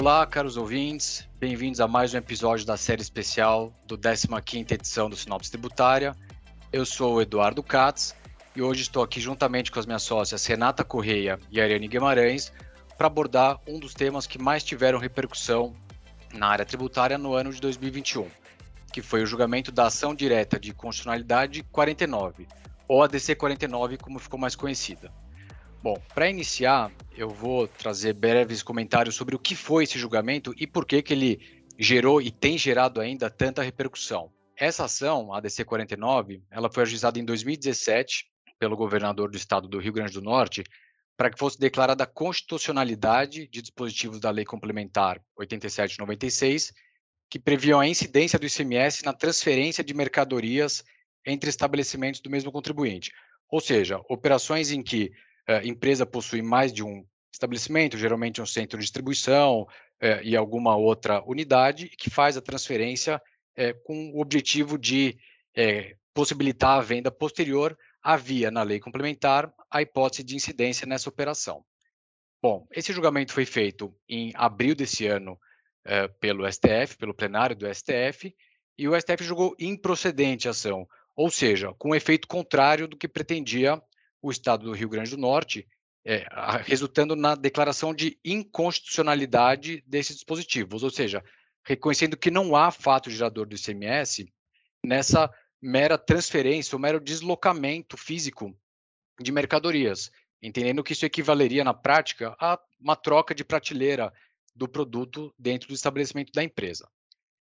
Olá, caros ouvintes, bem-vindos a mais um episódio da série especial do 15ª edição do Sinopse Tributária. Eu sou o Eduardo Katz e hoje estou aqui juntamente com as minhas sócias Renata Correia e Ariane Guimarães para abordar um dos temas que mais tiveram repercussão na área tributária no ano de 2021, que foi o julgamento da ação direta de constitucionalidade 49, ou ADC 49, como ficou mais conhecida. Bom, para iniciar, eu vou trazer breves comentários sobre o que foi esse julgamento e por que, que ele gerou e tem gerado ainda tanta repercussão. Essa ação, a ADC 49, ela foi ajuizada em 2017 pelo governador do estado do Rio Grande do Norte para que fosse declarada a constitucionalidade de dispositivos da Lei Complementar 8796, que previam a incidência do ICMS na transferência de mercadorias entre estabelecimentos do mesmo contribuinte. Ou seja, operações em que empresa possui mais de um estabelecimento, geralmente um centro de distribuição eh, e alguma outra unidade, que faz a transferência eh, com o objetivo de eh, possibilitar a venda posterior, havia na lei complementar a hipótese de incidência nessa operação. Bom, esse julgamento foi feito em abril desse ano pelo STF, pelo plenário do STF, e o STF julgou improcedente a ação, ou seja, com um efeito contrário do que pretendia o Estado do Rio Grande do Norte, é, resultando na declaração de inconstitucionalidade desses dispositivos, ou seja, reconhecendo que não há fato gerador do ICMS nessa mera transferência, ou mero deslocamento físico de mercadorias, entendendo que isso equivaleria na prática a uma troca de prateleira do produto dentro do estabelecimento da empresa.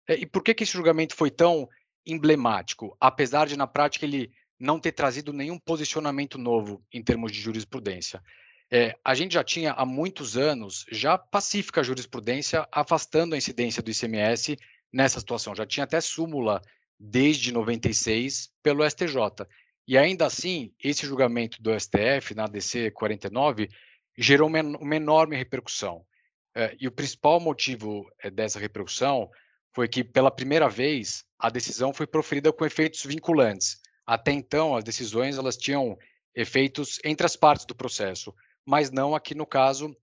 É, e por que, que esse julgamento foi tão emblemático, apesar de na prática ele não ter trazido nenhum posicionamento novo em termos de jurisprudência. É, a gente já tinha há muitos anos já pacífica jurisprudência afastando a incidência do ICMS nessa situação. Já tinha até súmula desde 96 pelo STJ. E ainda assim, esse julgamento do STF na DC 49 gerou uma, uma enorme repercussão. É, e o principal motivo é, dessa repercussão foi que, pela primeira vez, a decisão foi proferida com efeitos vinculantes, até então, as decisões elas tinham efeitos entre as partes do processo, mas não aqui no caso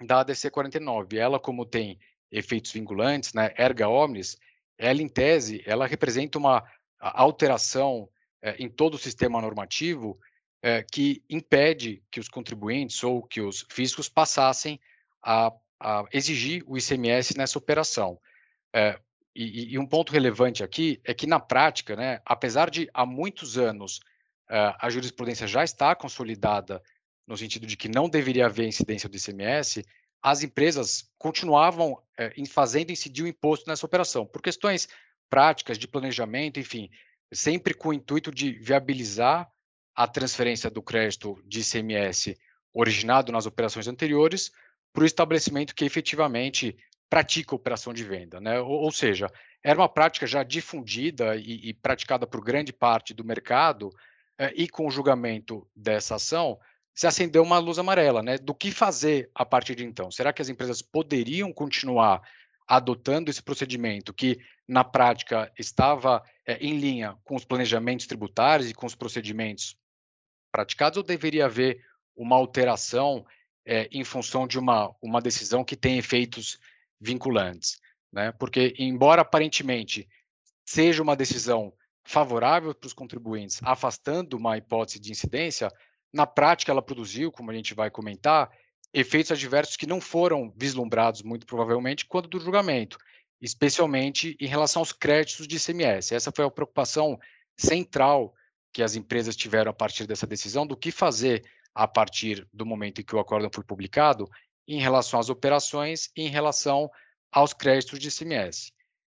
da ADC 49. Ela, como tem efeitos vinculantes, né, erga omnes, ela, em tese, ela representa uma alteração é, em todo o sistema normativo é, que impede que os contribuintes ou que os fiscos passassem a, a exigir o ICMS nessa operação. É, e, e, um ponto relevante aqui é que, na prática, né, apesar de há muitos anos uh, a jurisprudência já está consolidada no sentido de que não deveria haver incidência do ICMS, as empresas continuavam uh, fazendo incidir o imposto nessa operação, por questões práticas, de planejamento, enfim, sempre com o intuito de viabilizar a transferência do crédito de ICMS originado nas operações anteriores para o estabelecimento que efetivamente pratica operação de venda, né? Ou, ou seja, era uma prática já difundida e, e praticada por grande parte do mercado, eh, e com o julgamento dessa ação, se acendeu uma luz amarela, né? Do que fazer a partir de então? Será que as empresas poderiam continuar adotando esse procedimento que, na prática, estava eh, em linha com os planejamentos tributários e com os procedimentos praticados, ou deveria haver uma alteração eh, em função de uma, uma decisão que tem efeitos vinculantes, né? Porque embora aparentemente seja uma decisão favorável para os contribuintes, afastando uma hipótese de incidência, na prática ela produziu, como a gente vai comentar, efeitos adversos que não foram vislumbrados muito provavelmente quando do julgamento, especialmente em relação aos créditos de ICMS. Essa foi a preocupação central que as empresas tiveram a partir dessa decisão do que fazer a partir do momento em que o acórdão foi publicado em relação às operações e em relação aos créditos de ICMS.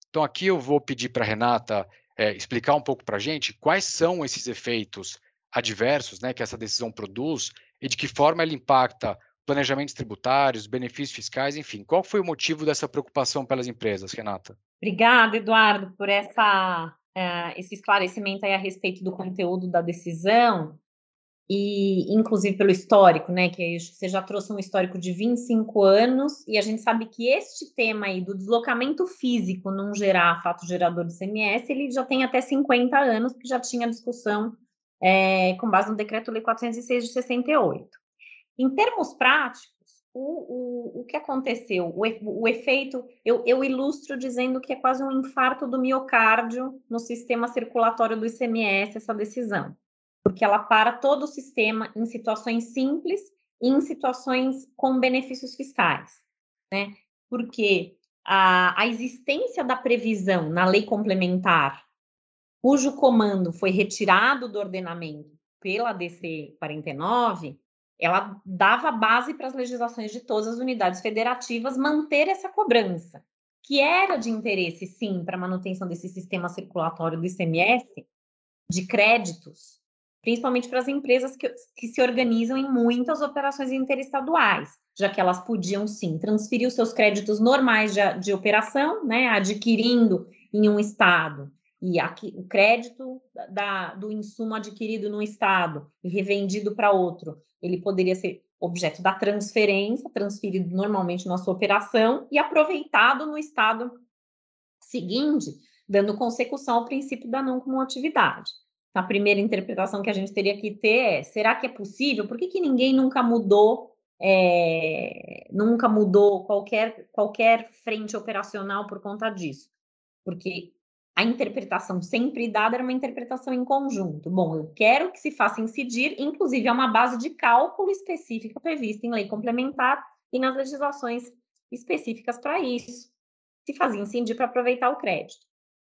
Então, aqui eu vou pedir para a Renata é, explicar um pouco para a gente quais são esses efeitos adversos né, que essa decisão produz e de que forma ela impacta planejamentos tributários, benefícios fiscais, enfim. Qual foi o motivo dessa preocupação pelas empresas, Renata? Obrigada, Eduardo, por essa, uh, esse esclarecimento aí a respeito do conteúdo da decisão e inclusive pelo histórico, né? Que você já trouxe um histórico de 25 anos, e a gente sabe que este tema aí do deslocamento físico não gerar fato gerador de CMS, ele já tem até 50 anos, que já tinha discussão é, com base no Decreto-Lei 406 de 68. Em termos práticos, o, o, o que aconteceu? O, o efeito, eu, eu ilustro dizendo que é quase um infarto do miocárdio no sistema circulatório do ICMS, essa decisão, porque ela para todo o sistema em situações simples e em situações com benefícios fiscais, né? Porque a, a existência da previsão na lei complementar, cujo comando foi retirado do ordenamento pela DC 49, ela dava base para as legislações de todas as unidades federativas manter essa cobrança, que era de interesse, sim, para a manutenção desse sistema circulatório do ICMS, de créditos, principalmente para as empresas que, que se organizam em muitas operações interestaduais, já que elas podiam, sim, transferir os seus créditos normais de, de operação, né, adquirindo em um estado e aqui, o crédito da, do insumo adquirido no estado e revendido para outro, ele poderia ser objeto da transferência, transferido normalmente na sua operação e aproveitado no estado seguinte, dando consecução ao princípio da não cumulatividade. A primeira interpretação que a gente teria que ter é: será que é possível? Por que, que ninguém nunca mudou, é, nunca mudou qualquer, qualquer frente operacional por conta disso? Porque a interpretação sempre dada era uma interpretação em conjunto. Bom, eu quero que se faça incidir, inclusive é uma base de cálculo específica prevista em lei complementar e nas legislações específicas para isso. Se fazia incidir para aproveitar o crédito.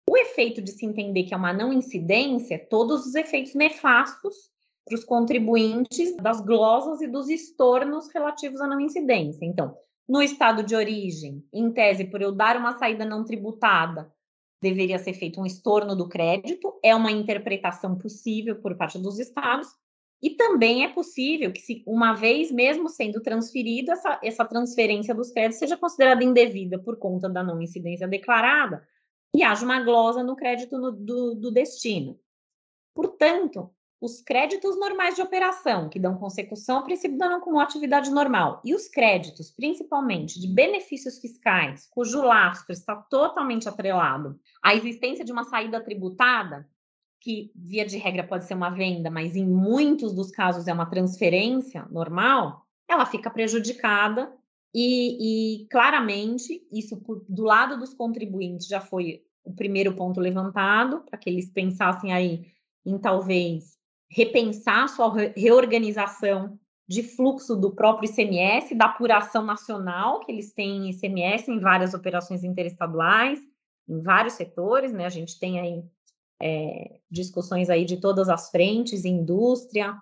O efeito de se entender que é uma não incidência, é todos os efeitos nefastos para os contribuintes das glosas e dos estornos relativos à não incidência. Então, no estado de origem, em tese, por eu dar uma saída não tributada, deveria ser feito um estorno do crédito, é uma interpretação possível por parte dos estados, e também é possível que, se uma vez mesmo sendo transferido, essa, essa transferência dos créditos seja considerada indevida por conta da não incidência declarada e haja uma glosa no crédito no, do, do destino. Portanto, os créditos normais de operação, que dão consecução ao princípio da não como atividade normal, e os créditos, principalmente de benefícios fiscais, cujo lastro está totalmente atrelado à existência de uma saída tributada, que via de regra pode ser uma venda, mas em muitos dos casos é uma transferência normal, ela fica prejudicada e, e claramente isso do lado dos contribuintes já foi o primeiro ponto levantado para que eles pensassem aí em talvez repensar sua reorganização de fluxo do próprio ICMS, da apuração nacional, que eles têm ICMS em várias operações interestaduais, em vários setores, né? A gente tem aí é, discussões aí de todas as frentes, indústria,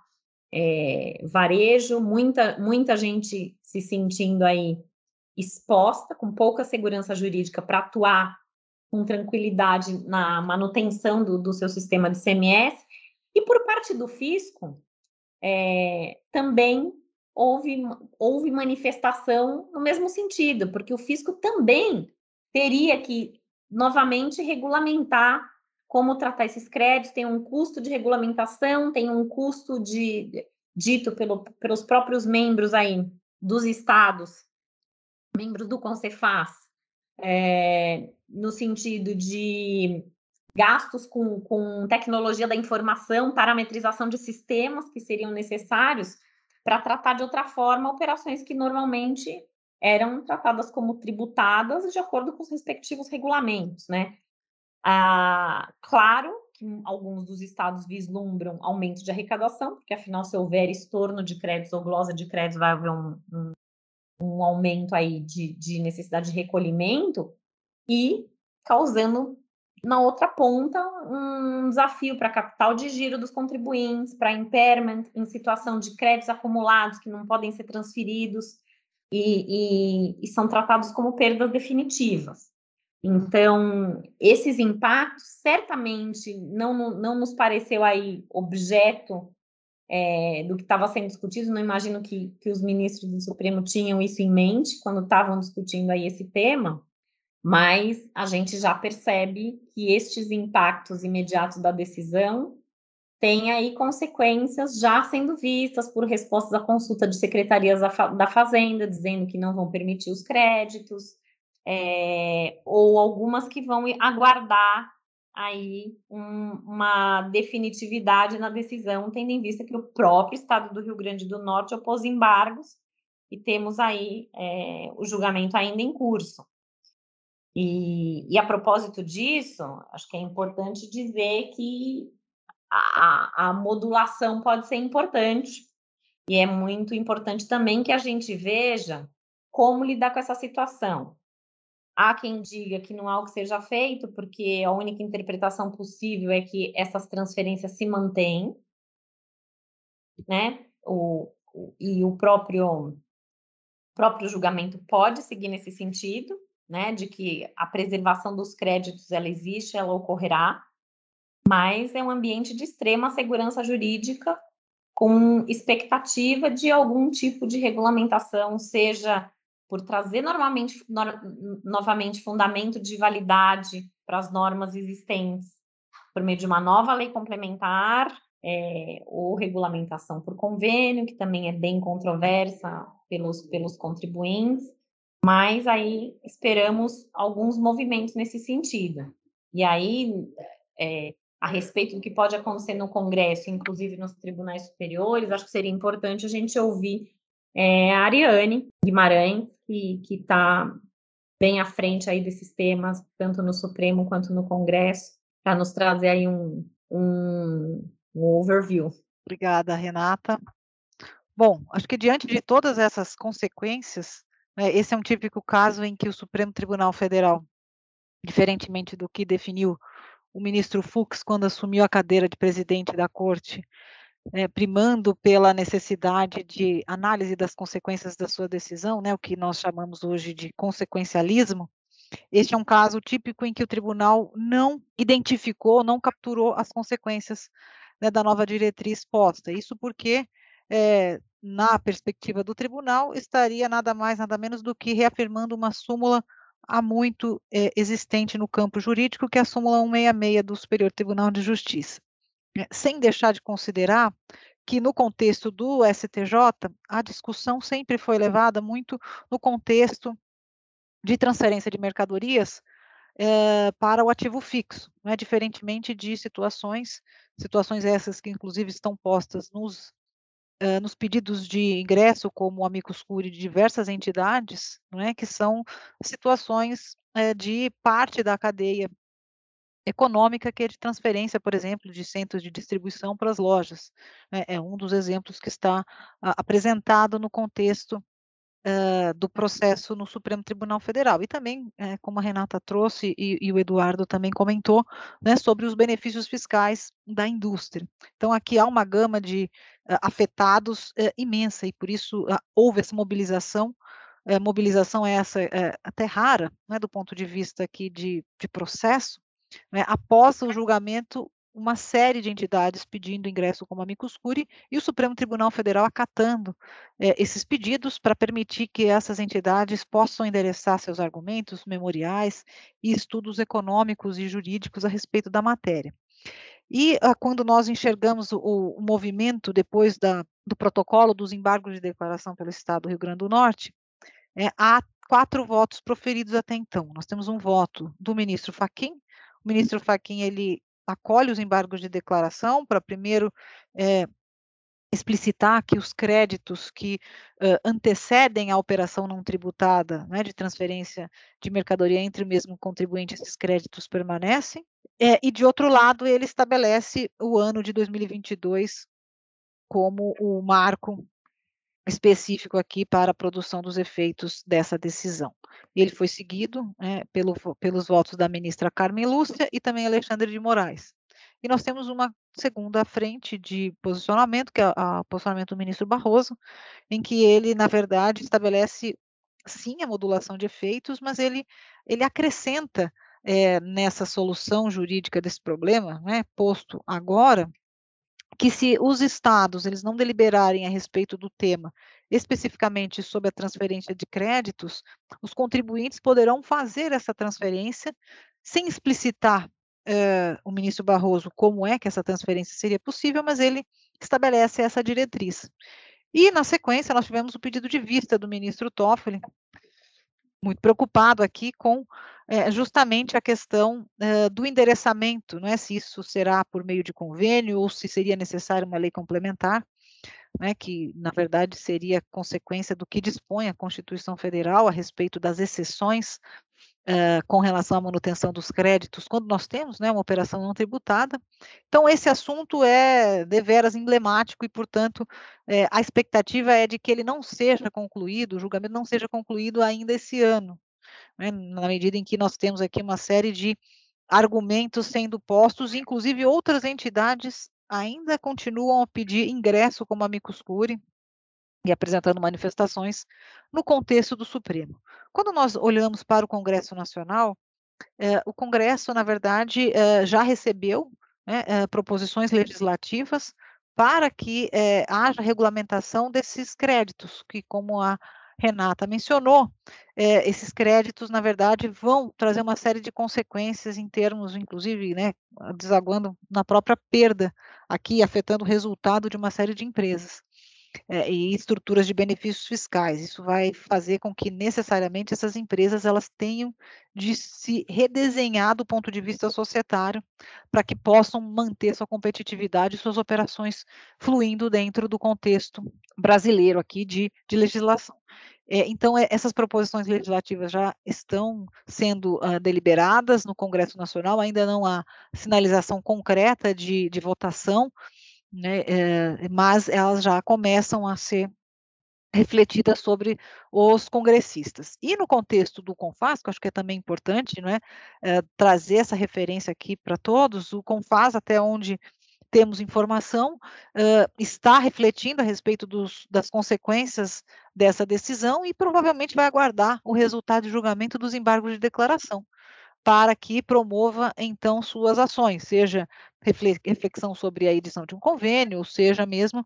é, varejo, muita, muita gente se sentindo aí exposta, com pouca segurança jurídica para atuar com tranquilidade na manutenção do, do seu sistema de ICMS, e por parte do fisco, é, também houve, houve manifestação no mesmo sentido, porque o fisco também teria que novamente regulamentar como tratar esses créditos, tem um custo de regulamentação, tem um custo de dito pelo, pelos próprios membros aí dos estados, membros do Concefaz, é, no sentido de gastos com, com tecnologia da informação, parametrização de sistemas que seriam necessários para tratar de outra forma operações que normalmente eram tratadas como tributadas de acordo com os respectivos regulamentos, né? Ah, claro que alguns dos estados vislumbram aumento de arrecadação, porque afinal, se houver estorno de créditos ou glosa de créditos, vai haver um, um, um aumento aí de, de necessidade de recolhimento e causando na outra ponta, um desafio para capital de giro dos contribuintes, para impairment em situação de créditos acumulados que não podem ser transferidos e, e, e são tratados como perdas definitivas. Então, esses impactos certamente não, não nos pareceu aí objeto é, do que estava sendo discutido. Não imagino que, que os ministros do Supremo tinham isso em mente quando estavam discutindo aí esse tema, mas a gente já percebe que estes impactos imediatos da decisão têm aí consequências já sendo vistas por respostas à consulta de secretarias da Fazenda, dizendo que não vão permitir os créditos, é, ou algumas que vão aguardar aí um, uma definitividade na decisão, tendo em vista que o próprio Estado do Rio Grande do Norte opôs embargos e temos aí é, o julgamento ainda em curso. E, e, a propósito disso, acho que é importante dizer que a, a, modulação pode ser importante, e é muito importante também que a gente veja como lidar com essa situação. Há quem diga que não há o que seja feito, porque a única interpretação possível é que essas transferências se mantêm, né? O, o, e o próprio, próprio julgamento pode seguir nesse sentido, né? De que a preservação dos créditos ela existe, ela ocorrerá, mas é um ambiente de extrema segurança jurídica, com expectativa de algum tipo de regulamentação, seja por trazer normalmente, no, novamente fundamento de validade para as normas existentes, por meio de uma nova lei complementar, é, ou regulamentação por convênio, que também é bem controversa pelos, pelos contribuintes, mas aí esperamos alguns movimentos nesse sentido. E aí, é, a respeito do que pode acontecer no Congresso, inclusive nos tribunais superiores, acho que seria importante a gente ouvir é, a Ariane Guimarães, que está bem à frente aí desses temas, tanto no Supremo quanto no Congresso, para nos trazer aí um, um, um overview. Obrigada, Renata. Bom, acho que diante de todas essas consequências, né, esse é um típico caso em que o Supremo Tribunal Federal, diferentemente do que definiu o ministro Fux quando assumiu a cadeira de presidente da corte, é, primando pela necessidade de análise das consequências da sua decisão, né, o que nós chamamos hoje de consequencialismo, este é um caso típico em que o tribunal não identificou, não capturou as consequências né, da nova diretriz posta. Isso porque, é, na perspectiva do tribunal, estaria nada mais, nada menos do que reafirmando uma súmula há muito é, existente no campo jurídico, que é a súmula 166 do Superior Tribunal de Justiça. É, sem deixar de considerar que no contexto do STJ, a discussão sempre foi levada muito no contexto de transferência de mercadorias é, para o ativo fixo, né, diferentemente de situações, situações essas que inclusive estão postas nos, é, nos pedidos de ingresso como o amicus curiae de diversas entidades, né, que são situações é, de parte da cadeia econômica que é de transferência, por exemplo, de centros de distribuição para as lojas. É, é um dos exemplos que está a, apresentado no contexto uh, do processo no Supremo Tribunal Federal. E também, é, como a Renata trouxe e, e, o Eduardo também comentou, né, sobre os benefícios fiscais da indústria. Então, aqui há uma gama de uh, afetados uh, imensa e por isso houve essa mobilização é, mobilização essa é, até rara, né, do ponto de vista aqui de, de processo, né, após o julgamento, uma série de entidades pedindo ingresso como amicus curiae e o Supremo Tribunal Federal acatando é, esses pedidos para permitir que essas entidades possam endereçar seus argumentos, memoriais e estudos econômicos e jurídicos a respeito da matéria. E ah, quando nós enxergamos o, o movimento depois da, do protocolo dos embargos de declaração pelo Estado do Rio Grande do Norte, é, há quatro votos proferidos até então. Nós temos um voto do ministro Faquim, o ministro Fachin ele acolhe os embargos de declaração para primeiro é, explicitar que os créditos que uh, antecedem a operação não tributada, né, de transferência de mercadoria entre o mesmo contribuinte, esses créditos permanecem. É, e de outro lado, ele estabelece o ano de 2022 como o marco específico aqui para a produção dos efeitos dessa decisão. Ele foi seguido né, pelo, pelos votos da ministra Carmen Lúcia e também Alexandre de Moraes. E nós temos uma segunda frente de posicionamento, que é o posicionamento do ministro Barroso, em que ele, na verdade, estabelece sim a modulação de efeitos, mas ele, ele acrescenta é, nessa solução jurídica desse problema, né, posto agora, que se os estados eles não deliberarem a respeito do tema, especificamente sobre a transferência de créditos, os contribuintes poderão fazer essa transferência sem explicitar uh, o ministro Barroso como é que essa transferência seria possível, mas ele estabelece essa diretriz. E, na sequência, nós tivemos o pedido de vista do ministro Toffoli, muito preocupado aqui com é, justamente a questão é, do endereçamento, não é se isso será por meio de convênio ou se seria necessário uma lei complementar, né, que na verdade seria consequência do que dispõe a Constituição Federal a respeito das exceções uh, com relação à manutenção dos créditos, quando nós temos né, uma operação não tributada. Então, esse assunto é deveras emblemático e, portanto, é, a expectativa é de que ele não seja concluído, o julgamento não seja concluído ainda esse ano, né, na medida em que nós temos aqui uma série de argumentos sendo postos, inclusive outras entidades ainda continuam a pedir ingresso como amicus curiae e apresentando manifestações no contexto do Supremo. Quando nós olhamos para o Congresso Nacional, eh, o Congresso, na verdade, eh, já recebeu né, eh, proposições legislativas para que haja regulamentação desses créditos, que, como a Renata mencionou, esses créditos, na verdade, vão trazer uma série de consequências em termos, inclusive, né, desaguando na própria perda, aqui afetando o resultado de uma série de empresas. É, e estruturas de benefícios fiscais. Isso vai fazer com que necessariamente essas empresas elas tenham de se redesenhar do ponto de vista societário para que possam manter sua competitividade e suas operações fluindo dentro do contexto brasileiro aqui de, de legislação. É, então, é, essas proposições legislativas já estão sendo uh, deliberadas no Congresso Nacional, ainda não há sinalização concreta de, de votação, né, é, mas elas já começam a ser refletidas sobre os congressistas. E no contexto do CONFAS, que eu acho que é também importante é, é trazer essa referência aqui para todos, o CONFAS, até onde temos informação, uh, está refletindo a respeito dos, das consequências dessa decisão e provavelmente vai aguardar o resultado de julgamento dos embargos de declaração, para que promova, então, suas ações, seja reflexão sobre a edição de um convênio, seja mesmo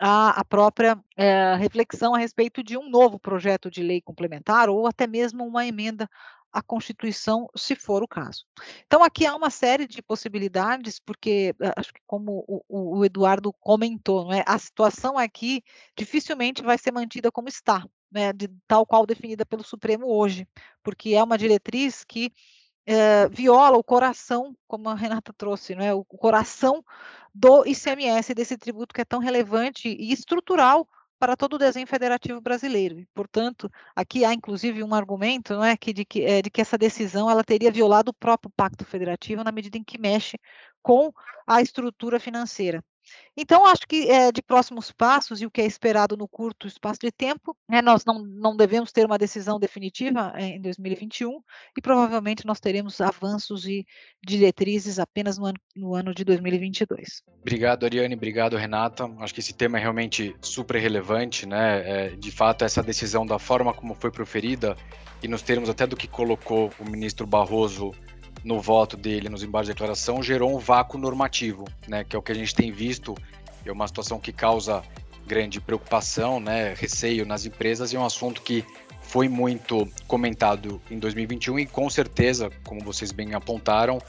a, a própria é, reflexão a respeito de um novo projeto de lei complementar ou até mesmo uma emenda a Constituição, se for o caso. Então, aqui há uma série de possibilidades, porque eh, acho que como o, o Eduardo comentou, não é? a situação aqui dificilmente vai ser mantida como está, né? de, tal qual definida pelo Supremo hoje, porque é uma diretriz que é, viola o coração, como a Renata trouxe, não é? o coração do ICMS, desse tributo que é tão relevante e estrutural para todo o desenho federativo brasileiro. E, portanto, aqui há inclusive um argumento, não é, que de que, é, de que essa decisão ela teria violado o próprio Pacto Federativo na medida em que mexe com a estrutura financeira. Então, acho que é, de próximos passos e o que é esperado no curto espaço de tempo, né, nós não, não devemos ter uma decisão definitiva é, em 2021 e provavelmente nós teremos avanços e diretrizes apenas no ano, no ano de 2022. Obrigado, Ariane. Obrigado, Renata. Acho que esse tema é realmente super relevante, né? É, de fato, essa decisão da forma como foi proferida e nos termos até do que colocou o ministro Barroso no voto dele nos embaixos de declaração gerou um vácuo normativo, né, que é o que a gente tem visto, é uma situação que causa grande preocupação, né, receio nas empresas e é um assunto que foi muito comentado em 2021 e com certeza, como vocês bem apontaram,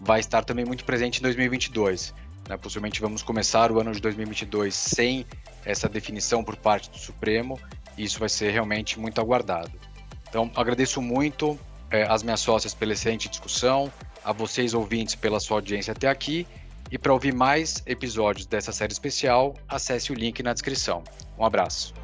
vai estar também muito presente em 2022. Né? Possivelmente vamos começar o ano de 2022 sem essa definição por parte do Supremo e isso vai ser realmente muito aguardado. Então, agradeço muito é, as minhas sócias pela excelente discussão, a vocês ouvintes pela sua audiência até aqui. E para ouvir mais episódios dessa série especial, acesse o link na descrição. Um abraço.